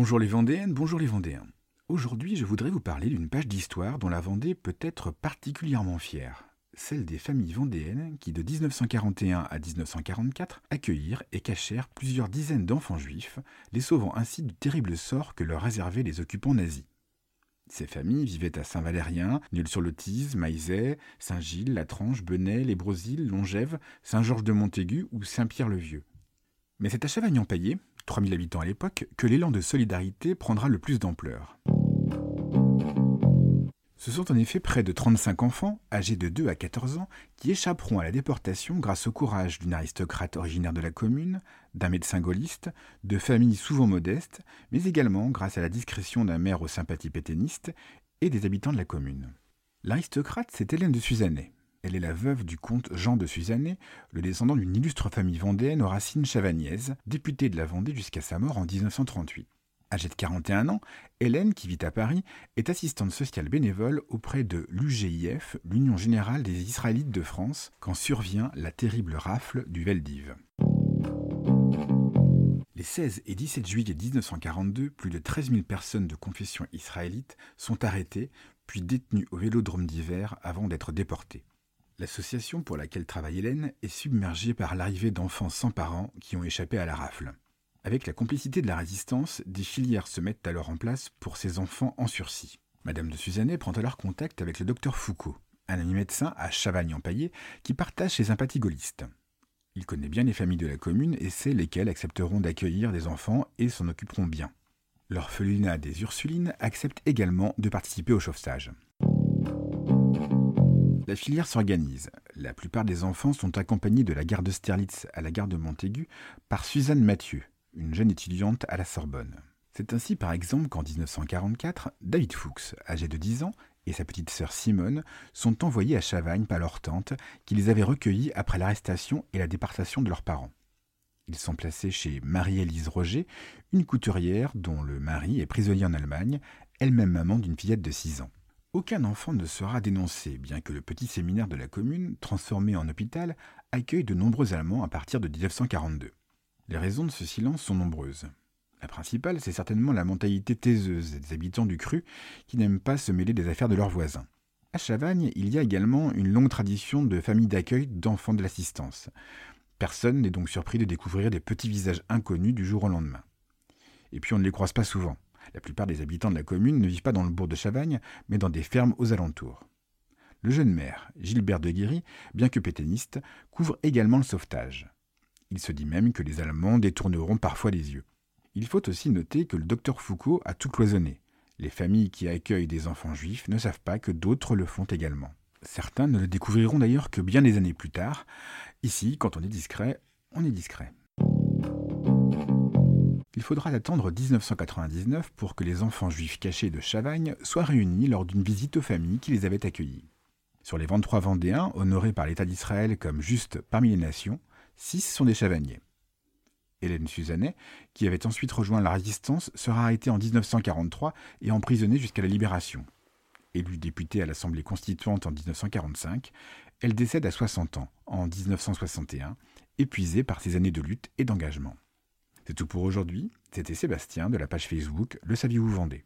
Bonjour les Vendéennes, bonjour les Vendéens. Aujourd'hui, je voudrais vous parler d'une page d'histoire dont la Vendée peut être particulièrement fière. Celle des familles vendéennes qui, de 1941 à 1944, accueillirent et cachèrent plusieurs dizaines d'enfants juifs, les sauvant ainsi du terrible sort que leur réservaient les occupants nazis. Ces familles vivaient à Saint-Valérien, Nul-sur-le-Tise, Maizet, Saint-Gilles, Latranche, Benay, Les Brosiles, Longève, Saint-Georges-de-Montaigu ou Saint-Pierre-le-Vieux. Mais c'est à Chavagnan-Paillé, 3000 habitants à l'époque, que l'élan de solidarité prendra le plus d'ampleur. Ce sont en effet près de 35 enfants, âgés de 2 à 14 ans, qui échapperont à la déportation grâce au courage d'une aristocrate originaire de la commune, d'un médecin gaulliste, de familles souvent modestes, mais également grâce à la discrétion d'un maire aux sympathies pétainistes et des habitants de la commune. L'aristocrate, c'est Hélène de Suzannet. Elle est la veuve du comte Jean de Suzannet, le descendant d'une illustre famille vendéenne aux racines chavagnaise, député de la Vendée jusqu'à sa mort en 1938. Âgée de 41 ans, Hélène, qui vit à Paris, est assistante sociale bénévole auprès de l'UGIF, l'Union générale des Israélites de France, quand survient la terrible rafle du Veldiv. Les 16 et 17 juillet 1942, plus de 13 000 personnes de confession israélite sont arrêtées, puis détenues au vélodrome d'hiver avant d'être déportées. L'association pour laquelle travaille Hélène est submergée par l'arrivée d'enfants sans parents qui ont échappé à la rafle. Avec la complicité de la résistance, des filières se mettent alors en place pour ces enfants en sursis. Madame de Suzannet prend alors contact avec le docteur Foucault, un ami médecin à Chavagne-en-Paillé qui partage ses sympathies gaullistes. Il connaît bien les familles de la commune et sait lesquelles accepteront d'accueillir des enfants et s'en occuperont bien. L'orphelinat des Ursulines accepte également de participer au chauffage. La filière s'organise. La plupart des enfants sont accompagnés de la gare de Sterlitz à la gare de Montaigu par Suzanne Mathieu, une jeune étudiante à la Sorbonne. C'est ainsi par exemple qu'en 1944, David Fuchs, âgé de 10 ans, et sa petite sœur Simone sont envoyés à Chavagne par leur tante qui les avait recueillis après l'arrestation et la déportation de leurs parents. Ils sont placés chez Marie-Élise Roger, une couturière dont le mari est prisonnier en Allemagne, elle-même maman d'une fillette de 6 ans. Aucun enfant ne sera dénoncé, bien que le petit séminaire de la commune, transformé en hôpital, accueille de nombreux Allemands à partir de 1942. Les raisons de ce silence sont nombreuses. La principale, c'est certainement la mentalité taiseuse des habitants du cru qui n'aiment pas se mêler des affaires de leurs voisins. À Chavagne, il y a également une longue tradition de familles d'accueil d'enfants de l'assistance. Personne n'est donc surpris de découvrir des petits visages inconnus du jour au lendemain. Et puis on ne les croise pas souvent. La plupart des habitants de la commune ne vivent pas dans le bourg de Chavagne, mais dans des fermes aux alentours. Le jeune maire, Gilbert de Guéry, bien que pétainiste, couvre également le sauvetage. Il se dit même que les Allemands détourneront parfois les yeux. Il faut aussi noter que le docteur Foucault a tout cloisonné. Les familles qui accueillent des enfants juifs ne savent pas que d'autres le font également. Certains ne le découvriront d'ailleurs que bien des années plus tard. Ici, quand on est discret, on est discret. Il faudra attendre 1999 pour que les enfants juifs cachés de Chavagne soient réunis lors d'une visite aux familles qui les avaient accueillis. Sur les 23 Vendéens, honorés par l'État d'Israël comme juste parmi les nations, Six sont des Chavagniers. Hélène Suzannet, qui avait ensuite rejoint la résistance, sera arrêtée en 1943 et emprisonnée jusqu'à la libération. Élue députée à l'Assemblée constituante en 1945, elle décède à 60 ans, en 1961, épuisée par ses années de lutte et d'engagement. C'est tout pour aujourd'hui. C'était Sébastien de la page Facebook Le Saviez-vous Vendée.